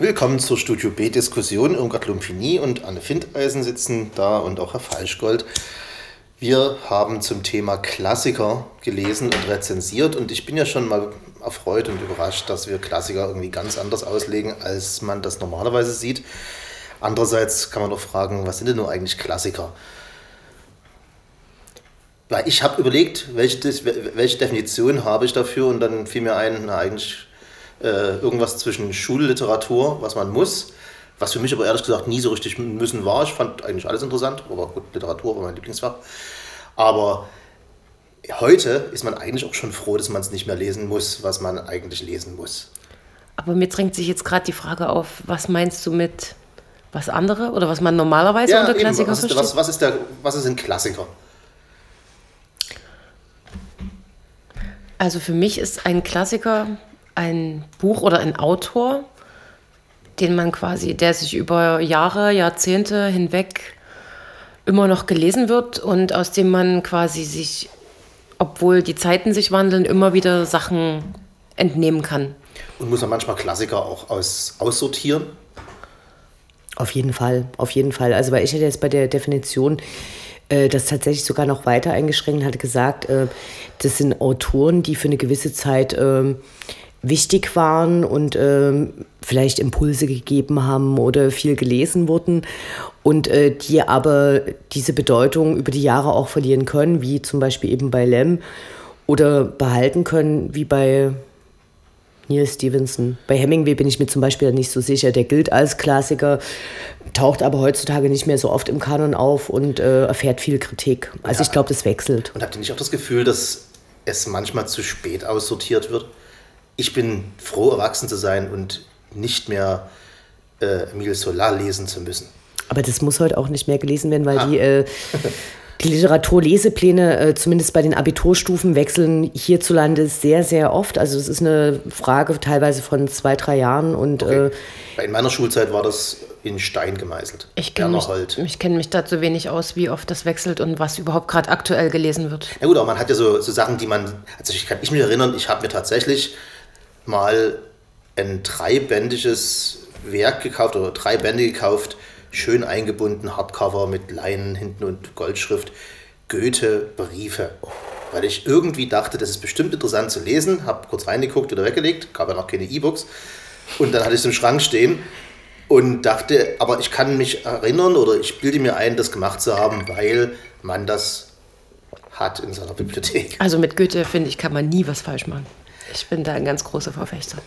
Willkommen zur Studio B-Diskussion. Irmgard Lumpini und Anne Findeisen sitzen da und auch Herr Falschgold. Wir haben zum Thema Klassiker gelesen und rezensiert und ich bin ja schon mal erfreut und überrascht, dass wir Klassiker irgendwie ganz anders auslegen, als man das normalerweise sieht. Andererseits kann man doch fragen, was sind denn nur eigentlich Klassiker? Weil ich habe überlegt, welche, welche Definition habe ich dafür und dann fiel mir ein, na eigentlich äh, irgendwas zwischen Schulliteratur, was man muss, was für mich aber ehrlich gesagt nie so richtig müssen war. Ich fand eigentlich alles interessant, aber gut, Literatur war mein Lieblingsfach. Aber heute ist man eigentlich auch schon froh, dass man es nicht mehr lesen muss, was man eigentlich lesen muss. Aber mir drängt sich jetzt gerade die Frage auf, was meinst du mit was andere oder was man normalerweise ja, unter Klassiker was ist, was, was, ist der, was ist ein Klassiker? Also für mich ist ein Klassiker ein Buch oder ein Autor, den man quasi, der sich über Jahre, Jahrzehnte hinweg immer noch gelesen wird und aus dem man quasi sich, obwohl die Zeiten sich wandeln, immer wieder Sachen entnehmen kann. Und muss man manchmal Klassiker auch aus, aussortieren? Auf jeden Fall, auf jeden Fall. Also weil ich hätte jetzt bei der Definition äh, das tatsächlich sogar noch weiter eingeschränkt und hatte gesagt, äh, das sind Autoren, die für eine gewisse Zeit äh, wichtig waren und äh, vielleicht Impulse gegeben haben oder viel gelesen wurden und äh, die aber diese Bedeutung über die Jahre auch verlieren können, wie zum Beispiel eben bei Lem oder behalten können, wie bei Neil Stevenson. Bei Hemingway bin ich mir zum Beispiel nicht so sicher. Der gilt als Klassiker, taucht aber heutzutage nicht mehr so oft im Kanon auf und äh, erfährt viel Kritik. Also ja. ich glaube, das wechselt. Und habt ihr nicht auch das Gefühl, dass es manchmal zu spät aussortiert wird? Ich bin froh, erwachsen zu sein und nicht mehr äh, Emile Solar lesen zu müssen. Aber das muss heute auch nicht mehr gelesen werden, weil ah. die, äh, die Literaturlesepläne, äh, zumindest bei den Abiturstufen, wechseln hierzulande sehr, sehr oft. Also es ist eine Frage teilweise von zwei, drei Jahren. Und, okay. äh, in meiner Schulzeit war das in Stein gemeißelt. Ich kenne mich, kenn mich da zu wenig aus, wie oft das wechselt und was überhaupt gerade aktuell gelesen wird. Ja gut, aber man hat ja so, so Sachen, die man, also ich kann ich mich erinnern, ich habe mir tatsächlich mal ein dreibändiges Werk gekauft oder drei Bände gekauft, schön eingebunden, Hardcover mit Leinen hinten und Goldschrift, Goethe Briefe. Weil ich irgendwie dachte, das ist bestimmt interessant zu lesen, habe kurz reingeguckt oder weggelegt, gab ja noch keine E-Books. Und dann hatte ich es im Schrank stehen und dachte, aber ich kann mich erinnern oder ich bilde mir ein, das gemacht zu haben, weil man das hat in seiner Bibliothek. Also mit Goethe, finde ich, kann man nie was falsch machen. Ich bin da ein ganz großer Verfechter.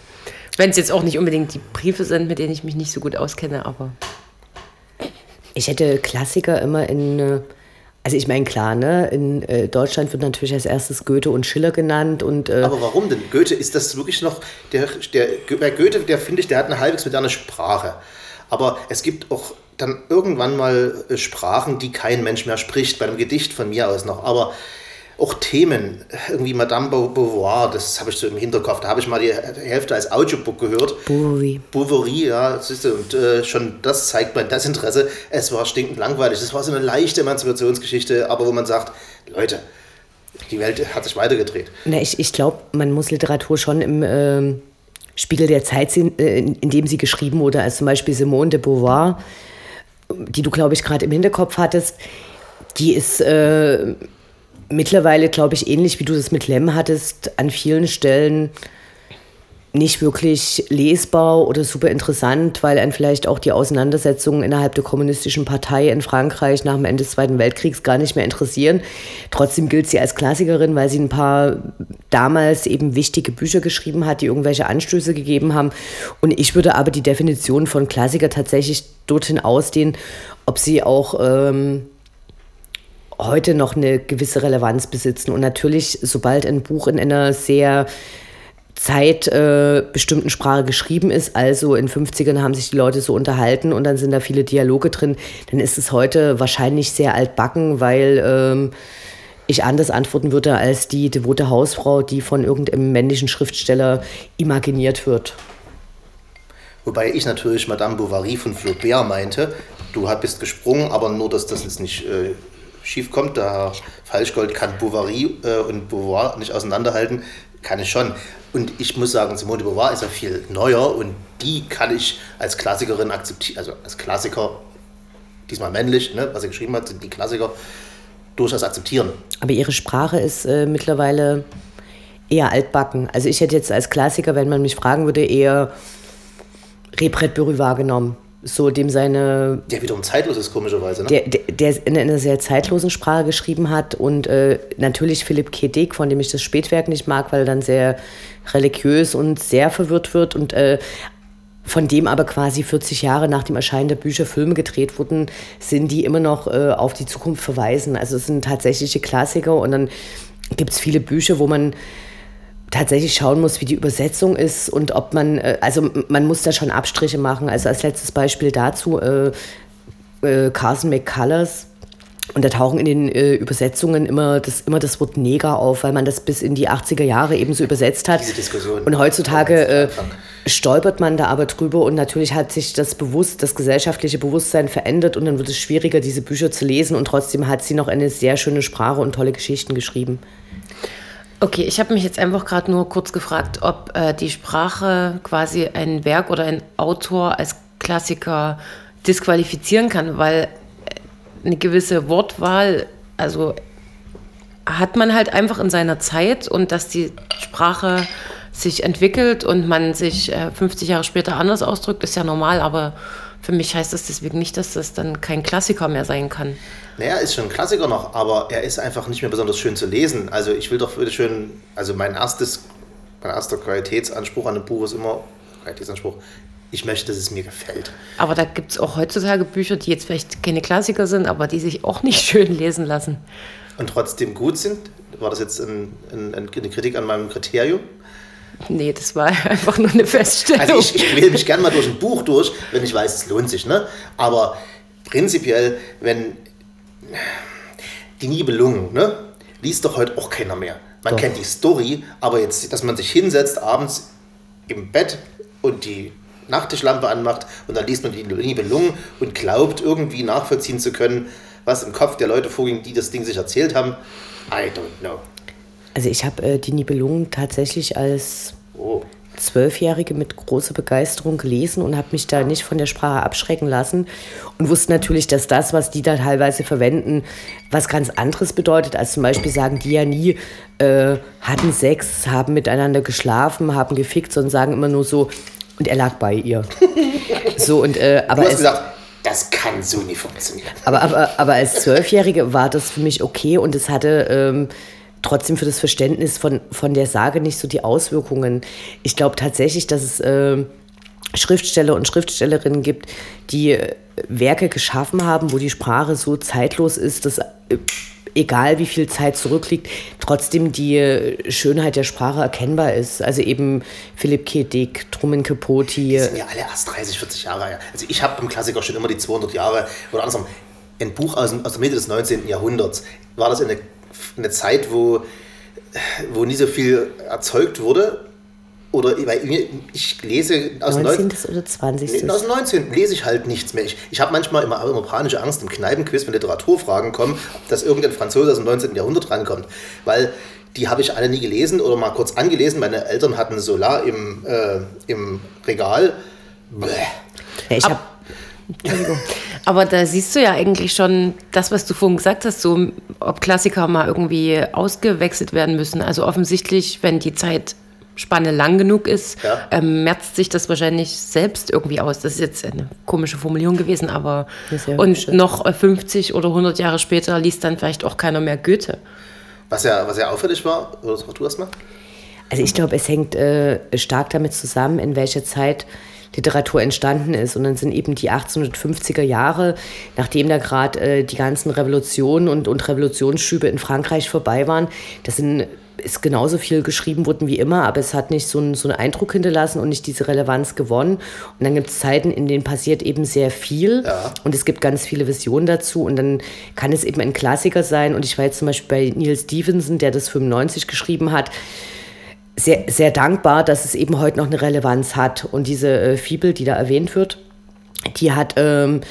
Wenn es jetzt auch nicht unbedingt die Briefe sind, mit denen ich mich nicht so gut auskenne, aber. Ich hätte Klassiker immer in. Äh, also ich meine, klar, ne? in äh, Deutschland wird natürlich als erstes Goethe und Schiller genannt. Und, äh Aber warum denn? Goethe, ist das wirklich noch, der, der, bei Goethe, der finde ich, der hat eine halbwegs moderne Sprache. Aber es gibt auch dann irgendwann mal äh, Sprachen, die kein Mensch mehr spricht, bei einem Gedicht von mir aus noch. Aber auch Themen, irgendwie Madame Beauvoir, das habe ich so im Hinterkopf, da habe ich mal die Hälfte als Audiobook gehört. Bouverie. Bouverie, ja, siehst du, und äh, schon das zeigt mein Desinteresse. Es war stinkend langweilig, es war so eine leichte Emanzipationsgeschichte, aber wo man sagt, Leute, die Welt hat sich weitergedreht. Na, ich ich glaube, man muss Literatur schon im äh, Spiegel der Zeit sehen, äh, in, in dem sie geschrieben wurde, als zum Beispiel Simone de Beauvoir, die du, glaube ich, gerade im Hinterkopf hattest, die ist äh, mittlerweile, glaube ich, ähnlich wie du das mit Lem hattest, an vielen Stellen nicht wirklich lesbar oder super interessant, weil einen vielleicht auch die Auseinandersetzungen innerhalb der kommunistischen Partei in Frankreich nach dem Ende des Zweiten Weltkriegs gar nicht mehr interessieren. Trotzdem gilt sie als Klassikerin, weil sie ein paar damals eben wichtige Bücher geschrieben hat, die irgendwelche Anstöße gegeben haben. Und ich würde aber die Definition von Klassiker tatsächlich dorthin ausdehnen, ob sie auch ähm, heute noch eine gewisse Relevanz besitzen. Und natürlich, sobald ein Buch in einer sehr zeitbestimmten äh, Sprache geschrieben ist, also in 50ern haben sich die Leute so unterhalten und dann sind da viele Dialoge drin, dann ist es heute wahrscheinlich sehr altbacken, weil ähm, ich anders antworten würde als die devote Hausfrau, die von irgendeinem männlichen Schriftsteller imaginiert wird. Wobei ich natürlich Madame Bovary von Flaubert meinte, du bist gesprungen, aber nur, dass das jetzt nicht äh, schief kommt. Der Falschgold kann Bovary äh, und Beauvoir nicht auseinanderhalten. kann ich schon. Und ich muss sagen, Simone de Beauvoir ist ja viel neuer und die kann ich als Klassikerin akzeptieren, also als Klassiker, diesmal männlich, ne, was sie geschrieben hat, sind die Klassiker durchaus akzeptieren. Aber ihre Sprache ist äh, mittlerweile eher altbacken. Also ich hätte jetzt als Klassiker, wenn man mich fragen würde, eher Repret Berü wahrgenommen. So dem seine. Der wiederum zeitlos ist, komischerweise. Ne? Der, der, der in einer sehr zeitlosen Sprache geschrieben hat. Und äh, natürlich Philipp K. Dick, von dem ich das Spätwerk nicht mag, weil er dann sehr religiös und sehr verwirrt wird. Und äh, von dem aber quasi 40 Jahre nach dem Erscheinen der Bücher Filme gedreht wurden, sind die immer noch äh, auf die Zukunft verweisen. Also es sind tatsächliche Klassiker und dann gibt es viele Bücher, wo man tatsächlich schauen muss, wie die Übersetzung ist und ob man, äh, also man muss da schon Abstriche machen. Also als letztes Beispiel dazu äh, äh, Carson McCullers. Und da tauchen in den äh, Übersetzungen immer das, immer das Wort Neger auf, weil man das bis in die 80er Jahre eben so übersetzt hat. Diese Diskussion. Und heutzutage äh, stolpert man da aber drüber und natürlich hat sich das bewusst, das gesellschaftliche Bewusstsein verändert und dann wird es schwieriger, diese Bücher zu lesen und trotzdem hat sie noch eine sehr schöne Sprache und tolle Geschichten geschrieben. Okay, ich habe mich jetzt einfach gerade nur kurz gefragt, ob äh, die Sprache quasi ein Werk oder ein Autor als Klassiker disqualifizieren kann, weil äh, eine gewisse Wortwahl, also hat man halt einfach in seiner Zeit und dass die Sprache sich entwickelt und man sich äh, 50 Jahre später anders ausdrückt, ist ja normal, aber für mich heißt das deswegen nicht, dass das dann kein Klassiker mehr sein kann. Naja, ist schon ein Klassiker noch, aber er ist einfach nicht mehr besonders schön zu lesen. Also ich will doch bitte schön, also mein erstes, mein erster Qualitätsanspruch an ein Buch ist immer, Qualitätsanspruch, ich möchte, dass es mir gefällt. Aber da gibt es auch heutzutage Bücher, die jetzt vielleicht keine Klassiker sind, aber die sich auch nicht schön lesen lassen. Und trotzdem gut sind? War das jetzt ein, ein, eine Kritik an meinem Kriterium? Nee, das war einfach nur eine Feststellung. Also ich, ich wähle mich gerne mal durch ein Buch durch, wenn ich weiß, es lohnt sich. Ne? Aber prinzipiell, wenn die Nibelungen, ne? liest doch heute auch keiner mehr. Man Doch. kennt die Story, aber jetzt, dass man sich hinsetzt abends im Bett und die Nachttischlampe anmacht und dann liest man die Nibelungen und glaubt irgendwie nachvollziehen zu können, was im Kopf der Leute vorging, die das Ding sich erzählt haben. I don't know. Also ich habe äh, die Nibelungen tatsächlich als. Zwölfjährige mit großer Begeisterung gelesen und habe mich da nicht von der Sprache abschrecken lassen und wusste natürlich, dass das, was die da teilweise verwenden, was ganz anderes bedeutet, als zum Beispiel sagen die ja nie, äh, hatten Sex, haben miteinander geschlafen, haben gefickt, sondern sagen immer nur so, und er lag bei ihr. so und äh, aber Du hast es, gesagt, das kann so nie funktionieren. aber, aber, aber als Zwölfjährige war das für mich okay und es hatte ähm, trotzdem für das Verständnis von, von der Sage nicht so die Auswirkungen. Ich glaube tatsächlich, dass es ähm, Schriftsteller und Schriftstellerinnen gibt, die äh, Werke geschaffen haben, wo die Sprache so zeitlos ist, dass äh, egal wie viel Zeit zurückliegt, trotzdem die äh, Schönheit der Sprache erkennbar ist. Also eben Philipp K. Dick, Truman Capote, Die sind ja alle erst 30, 40 Jahre. Also ich habe im Klassiker schon immer die 200 Jahre oder andersrum. Ein Buch aus, aus der Mitte des 19. Jahrhunderts. War das eine, eine Zeit, wo, wo nie so viel erzeugt wurde? Oder weil ich lese aus dem 19. 19. oder 20. Nee, aus dem 19. lese ich halt nichts mehr. Ich, ich habe manchmal immer, immer panische Angst im Kneipenquiz, wenn Literaturfragen kommen, dass irgendein Franzose aus dem 19. Jahrhundert rankommt. Weil die habe ich alle nie gelesen oder mal kurz angelesen. Meine Eltern hatten Solar im, äh, im Regal. Bäh. Ja, ich habe Aber da siehst du ja eigentlich schon das, was du vorhin gesagt hast, so ob Klassiker mal irgendwie ausgewechselt werden müssen. Also offensichtlich, wenn die Zeitspanne lang genug ist, Ja. ähm, merzt sich das wahrscheinlich selbst irgendwie aus. Das ist jetzt eine komische Formulierung gewesen, aber Ja, und noch äh, 50 oder 100 Jahre später liest dann vielleicht auch keiner mehr Goethe. Was ja, was ja auffällig war, oder sag du das mal? Also ich glaube, es hängt äh, stark damit zusammen, in welcher Zeit Literatur entstanden ist. Und dann sind eben die 1850er Jahre, nachdem da gerade äh, die ganzen Revolutionen und, und Revolutionsschübe in Frankreich vorbei waren, das sind, ist genauso viel geschrieben worden wie immer, aber es hat nicht so einen, so einen Eindruck hinterlassen und nicht diese Relevanz gewonnen. Und dann gibt es Zeiten, in denen passiert eben sehr viel Ja. und es gibt ganz viele Visionen dazu und dann kann es eben ein Klassiker sein. Und ich war jetzt zum Beispiel bei Neil Stevenson, der das 95 geschrieben hat, sehr, sehr dankbar, dass es eben heute noch eine Relevanz hat. Und diese äh, Fibel, die da erwähnt wird, die hat ähm,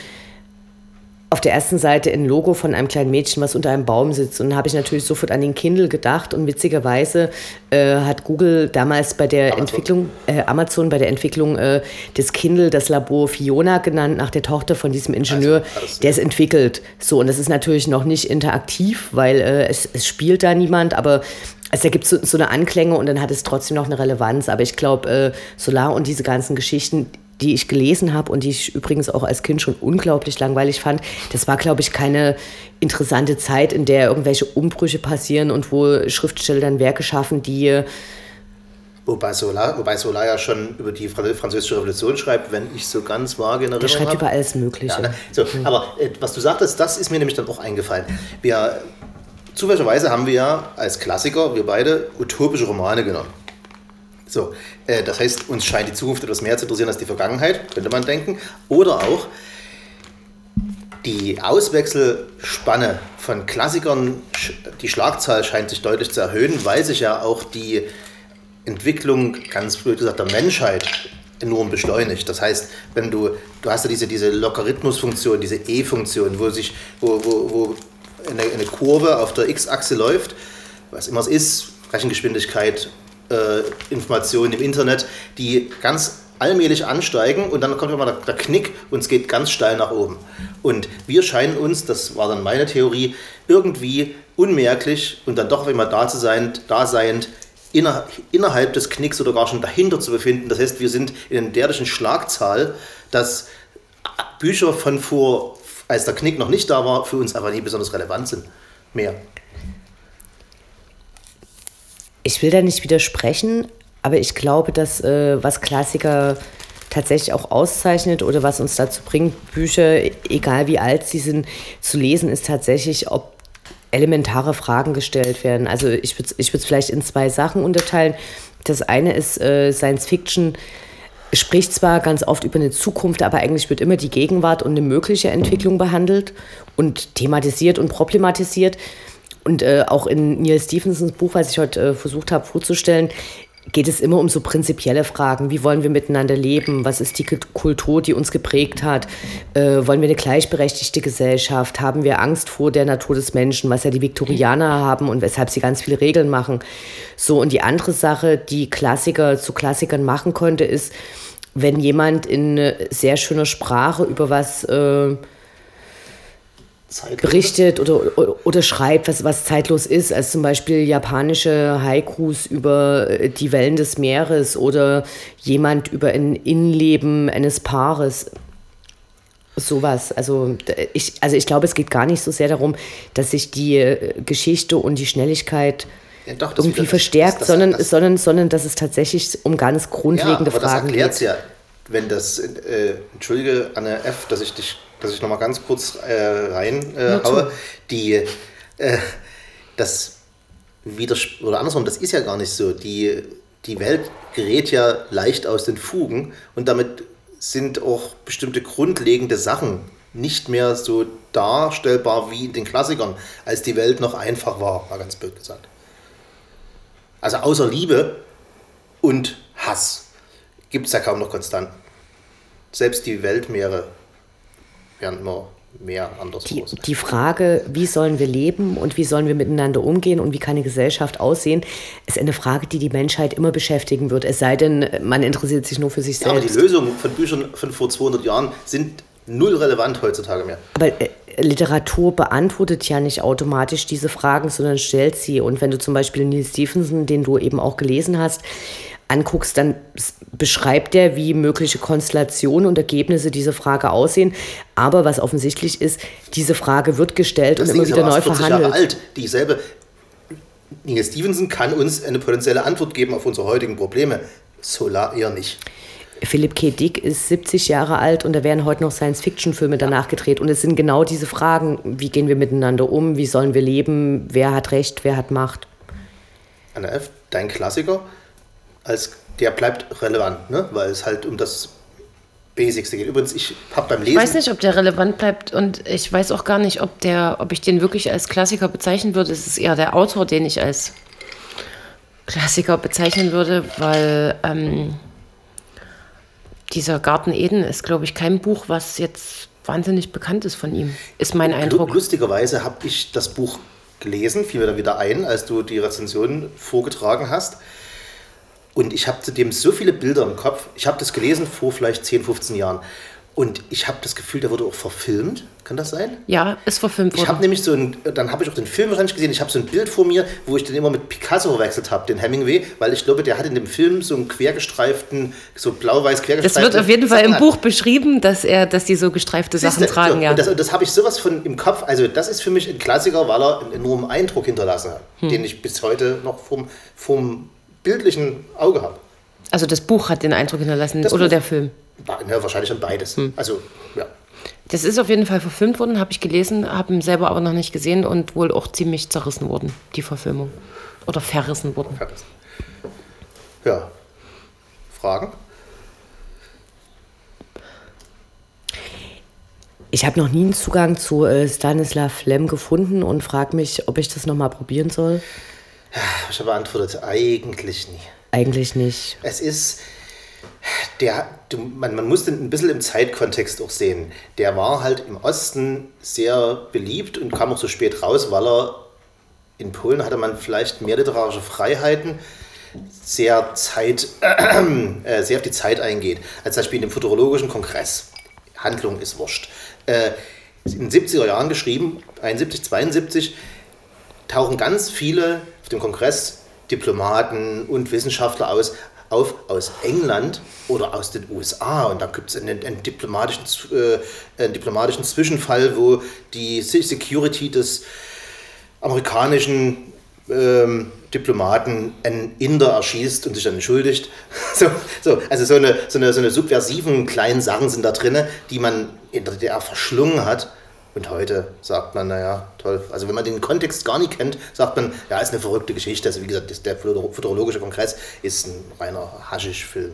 auf der ersten Seite ein Logo von einem kleinen Mädchen, was unter einem Baum sitzt. Und da habe ich natürlich sofort an den Kindle gedacht. Und witzigerweise äh, hat Google damals bei der Amazon. Entwicklung, äh, Amazon bei der Entwicklung äh, des Kindle das Labor Fiona genannt, nach der Tochter von diesem Ingenieur, also, der es entwickelt. So, und das ist natürlich noch nicht interaktiv, weil äh, es, es spielt da niemand, aber also da gibt es so, so, eine Anklänge und dann hat es trotzdem noch eine Relevanz. Aber ich glaube, äh, Solar und diese ganzen Geschichten, die ich gelesen habe und die ich übrigens auch als Kind schon unglaublich langweilig fand, das war, glaube ich, keine interessante Zeit, in der irgendwelche Umbrüche passieren und wo Schriftsteller dann Werke schaffen, die Wobei Solar, wobei Solar ja schon über die französische Revolution schreibt, wenn ich so ganz vage in Erinnerung Der schreibt über alles Mögliche. Ja, ne? so, mhm. Aber äh, was du sagtest, das ist mir nämlich dann auch eingefallen. Wir, zufälligerweise haben wir ja als Klassiker, wir beide, utopische Romane genommen. So, äh, das heißt, uns scheint die Zukunft etwas mehr zu interessieren als die Vergangenheit, könnte man denken. Oder auch die Auswechselspanne von Klassikern, die Schlagzahl scheint sich deutlich zu erhöhen, weil sich ja auch die Entwicklung, ganz blöd gesagt, der Menschheit enorm beschleunigt. Das heißt, wenn du, du hast ja diese, diese Logarithmusfunktion, diese E-Funktion, wo sich, wo, wo, wo eine, eine Kurve auf der X-Achse läuft, was immer es ist, Rechengeschwindigkeit äh, Informationen im Internet, die ganz allmählich ansteigen und dann kommt immer der, der, Knick und es geht ganz steil nach oben. Und wir scheinen uns, das war dann meine Theorie, irgendwie unmerklich und dann doch immer da zu sein, da seiend, inner, innerhalb des Knicks oder gar schon dahinter zu befinden. Das heißt, wir sind in einer derartigen Schlagzahl, dass Bücher von vor, als der Knick noch nicht da war, für uns aber nie besonders relevant sind. Mehr. Ich will da nicht widersprechen, aber ich glaube, dass äh, was Klassiker tatsächlich auch auszeichnet oder was uns dazu bringt, Bücher, egal wie alt sie sind, zu lesen, ist tatsächlich, ob elementare Fragen gestellt werden. Also ich würde ich es vielleicht in zwei Sachen unterteilen. Das eine ist äh, Science Fiction spricht zwar ganz oft über eine Zukunft, aber eigentlich wird immer die Gegenwart und eine mögliche Entwicklung behandelt und thematisiert und problematisiert. Und äh, auch in Neil Stephensons Buch, was ich heute äh, versucht habe vorzustellen, geht es immer um so prinzipielle Fragen. Wie wollen wir miteinander leben? Was ist die Kultur, die uns geprägt hat? Äh, wollen wir eine gleichberechtigte Gesellschaft? Haben wir Angst vor der Natur des Menschen, was ja die Viktorianer haben und weshalb sie ganz viele Regeln machen? So, und die andere Sache, die Klassiker zu Klassikern machen konnte, ist, wenn jemand in sehr schöner Sprache über was äh, berichtet oder, oder, oder, schreibt, was, was zeitlos ist, als zum Beispiel japanische Haikus über äh, die Wellen des Meeres oder jemand über ein Innenleben eines Paares. Sowas. Also ich, also ich glaube, es geht gar nicht so sehr darum, dass sich die äh, Geschichte und die Schnelligkeit ja, doch, irgendwie wieder, verstärkt, das, das, sondern, das, sondern, sondern dass es tatsächlich um ganz grundlegende ja, aber Fragen das erklärt ja, wenn das, äh, entschuldige Anne F., dass ich dich dass ich noch mal ganz kurz äh, reinhaue, äh, die äh, das wieder oder andersrum, das ist ja gar nicht so. Die, die Welt gerät ja leicht aus den Fugen und damit sind auch bestimmte grundlegende Sachen nicht mehr so darstellbar wie in den Klassikern, als die Welt noch einfach war, mal ganz blöd gesagt. Also außer Liebe und Hass gibt es ja kaum noch Konstanten. Selbst die Weltmeere werden immer mehr anders die, die Frage, wie sollen wir leben und wie sollen wir miteinander umgehen und wie kann eine Gesellschaft aussehen, ist eine Frage, die die Menschheit immer beschäftigen wird. Es sei denn, man interessiert sich nur für sich selbst. Ja, aber die Lösungen von Büchern von vor 200 Jahren sind null relevant heutzutage mehr. Aber äh, Literatur beantwortet ja nicht automatisch diese Fragen, sondern stellt sie. Und wenn du zum Beispiel Neil Stephenson, den du eben auch gelesen hast, anguckst, dann beschreibt er, wie mögliche Konstellationen und Ergebnisse dieser Frage aussehen. Aber was offensichtlich ist, diese Frage wird gestellt das und immer wieder neu verhandelt. Jahre alt. Dieselbe Neil Stevenson kann uns eine potenzielle Antwort geben auf unsere heutigen Probleme. Solar eher nicht. Philipp K. Dick ist 70 Jahre alt und da werden heute noch Science-Fiction-Filme danach gedreht. Und es sind genau diese Fragen, wie gehen wir miteinander um, wie sollen wir leben, wer hat Recht, wer hat Macht. Anna F., dein Klassiker, als der bleibt relevant, ne? weil es halt um das Basicste geht. Übrigens, ich habe beim Lesen. Ich weiß nicht, ob der relevant bleibt und ich weiß auch gar nicht, ob, der, ob ich den wirklich als Klassiker bezeichnen würde. Es ist eher der Autor, den ich als Klassiker bezeichnen würde, weil ähm, dieser Garten Eden ist, glaube ich, kein Buch, was jetzt wahnsinnig bekannt ist von ihm, ist mein Eindruck. Lustigerweise habe ich das Buch gelesen, fiel mir dann wieder ein, als du die Rezension vorgetragen hast. Und ich habe zudem so viele Bilder im Kopf. Ich habe das gelesen vor vielleicht 10, 15 Jahren. Und ich habe das Gefühl, der wurde auch verfilmt. Kann das sein? Ja, ist verfilmt worden. Ich habe nämlich so ein, dann habe ich auch den Film wahrscheinlich gesehen. Ich habe so ein Bild vor mir, wo ich den immer mit Picasso verwechselt habe, den Hemingway, weil ich glaube, der hat in dem Film so einen quergestreiften, so blau-weiß quergestreiften. Das wird auf jeden Fall im Buch beschrieben, dass er, dass die so gestreifte Sachen Siehste, tragen, so, ja. Und das, das habe ich sowas von im Kopf. Also das ist für mich ein Klassiker, weil er einen enormen Eindruck hinterlassen hat, Hm. den ich bis heute noch vom, vom bildlichen Auge habe. Also das Buch hat den Eindruck hinterlassen Das oder Buch. der Film. Ja, wahrscheinlich an beides. Hm. Also, ja. Das ist auf jeden Fall verfilmt worden, habe ich gelesen, habe ihn selber aber noch nicht gesehen und wohl auch ziemlich zerrissen worden, die Verfilmung. Oder verrissen worden. vergessen. Ja. Fragen? Ich habe noch nie einen Zugang zu äh, Stanislav Lem gefunden und frage mich, ob ich das nochmal probieren soll. Ich habe beantwortet, eigentlich nie. Eigentlich nicht. Es ist, der, du, man, man muss den ein bisschen im Zeitkontext auch sehen. Der war halt im Osten sehr beliebt und kam auch so spät raus, weil er in Polen hatte man vielleicht mehr literarische Freiheiten, sehr Zeit, äh, sehr auf die Zeit eingeht. Als Beispiel in dem Futurologischen Kongress. Handlung ist wurscht. Äh, in den 70er Jahren geschrieben, 71, 72, tauchen ganz viele auf dem Kongress Diplomaten und Wissenschaftler aus, auf aus England oder aus den USA. Und da gibt es einen, einen, diplomatischen, äh, einen diplomatischen Zwischenfall, wo die Security des amerikanischen ähm, Diplomaten einen Inder erschießt und sich dann entschuldigt. So, so, also so eine, so, eine, so eine subversiven kleinen Sachen sind da drin, die man in der DDR verschlungen hat. Und heute sagt man, naja, toll. Also wenn man den Kontext gar nicht kennt, sagt man, ja, ist eine verrückte Geschichte. Also wie gesagt, der Futurologische Kongress ist ein reiner Haschisch-Film.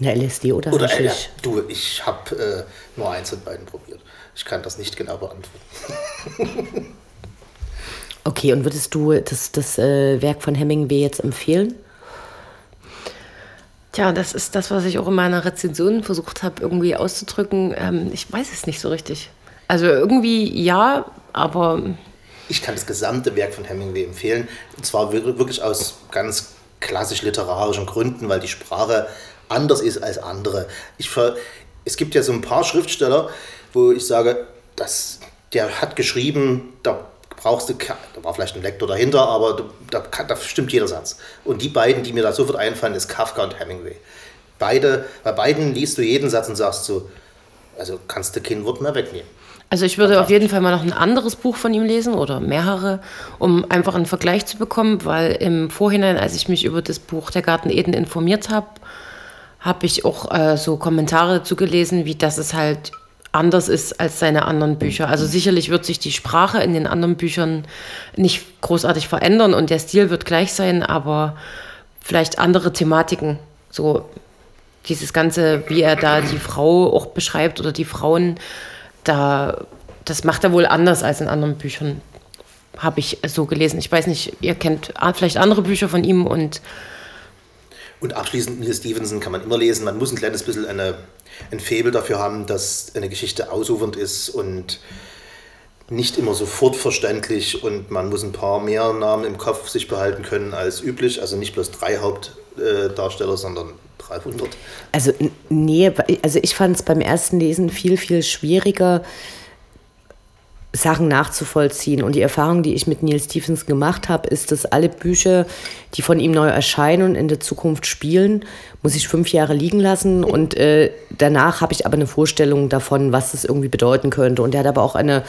Eine LSD oder, Oder äh, Haschisch? du, ich habe äh, nur eins von beiden probiert. Ich kann das nicht genau beantworten. Okay, und würdest du das, das äh, Werk von Hemingway jetzt empfehlen? Tja, das ist das, was ich auch in meiner Rezension versucht habe, irgendwie auszudrücken. Ähm, ich weiß es nicht so richtig. Also irgendwie ja, aber Ich kann das gesamte Werk von Hemingway empfehlen. Und zwar wir- wirklich aus ganz klassisch literarischen Gründen, weil die Sprache anders ist als andere. Ich es gibt ja so ein paar Schriftsteller, wo ich sage, das, der hat geschrieben, da brauchst du, da war vielleicht ein Lektor dahinter, aber du- da, da stimmt jeder Satz. Und die beiden, die mir da sofort einfallen, ist Kafka und Hemingway. Beide, bei beiden liest du jeden Satz und sagst so, also kannst du kein Wort mehr wegnehmen. Also ich würde auf jeden Fall mal noch ein anderes Buch von ihm lesen oder mehrere, um einfach einen Vergleich zu bekommen, weil im Vorhinein, als ich mich über das Buch Der Garten Eden informiert habe, habe ich auch äh, so Kommentare dazu gelesen, wie dass es halt anders ist als seine anderen Bücher. Also sicherlich wird sich die Sprache in den anderen Büchern nicht großartig verändern und der Stil wird gleich sein, aber vielleicht andere Thematiken, so dieses Ganze, wie er da die Frau auch beschreibt oder die Frauen, da, das macht er wohl anders als in anderen Büchern, habe ich so gelesen. Ich weiß nicht, ihr kennt vielleicht andere Bücher von ihm und Und abschließend Neil Stevenson kann man immer lesen. Man muss ein kleines bisschen eine, ein Faible dafür haben, dass eine Geschichte ausufernd ist und nicht immer sofort verständlich und man muss ein paar mehr Namen im Kopf sich behalten können als üblich. Also nicht bloß drei Hauptdarsteller, sondern 300. Also, nee, also ich fand es beim ersten Lesen viel, viel schwieriger, Sachen nachzuvollziehen. Und die Erfahrung, die ich mit Neil Stephenson gemacht habe, ist, dass alle Bücher, die von ihm neu erscheinen und in der Zukunft spielen, muss ich fünf Jahre liegen lassen. Und äh, danach habe ich aber eine Vorstellung davon, was das irgendwie bedeuten könnte. Und er hat aber auch eine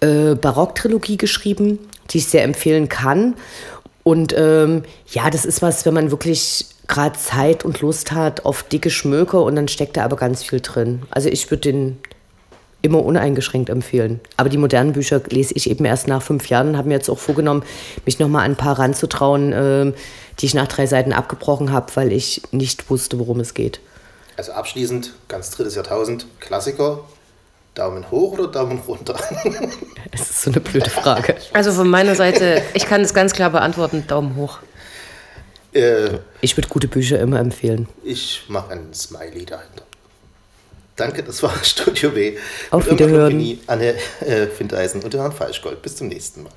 äh, Barocktrilogie geschrieben, die ich sehr empfehlen kann. Und ähm, ja, das ist was, wenn man wirklich gerade Zeit und Lust hat auf dicke Schmöke und dann steckt da aber ganz viel drin. Also ich würde den immer uneingeschränkt empfehlen. Aber die modernen Bücher lese ich eben erst nach fünf Jahren und habe mir jetzt auch vorgenommen, mich nochmal an ein paar ranzutrauen, ähm, die ich nach drei Seiten abgebrochen habe, weil ich nicht wusste, worum es geht. Also abschließend, ganz drittes Jahrtausend, Klassiker. Daumen hoch oder Daumen runter? Das ist so eine blöde Frage. also von meiner Seite, ich kann es ganz klar beantworten, Daumen hoch. äh, Ich würde gute Bücher immer empfehlen. ich mache ein Smiley dahinter. Danke, das war Studio B. Auf Wiederhören. Anne äh, Findeisen und Herrn Falschgold. Bis zum nächsten Mal.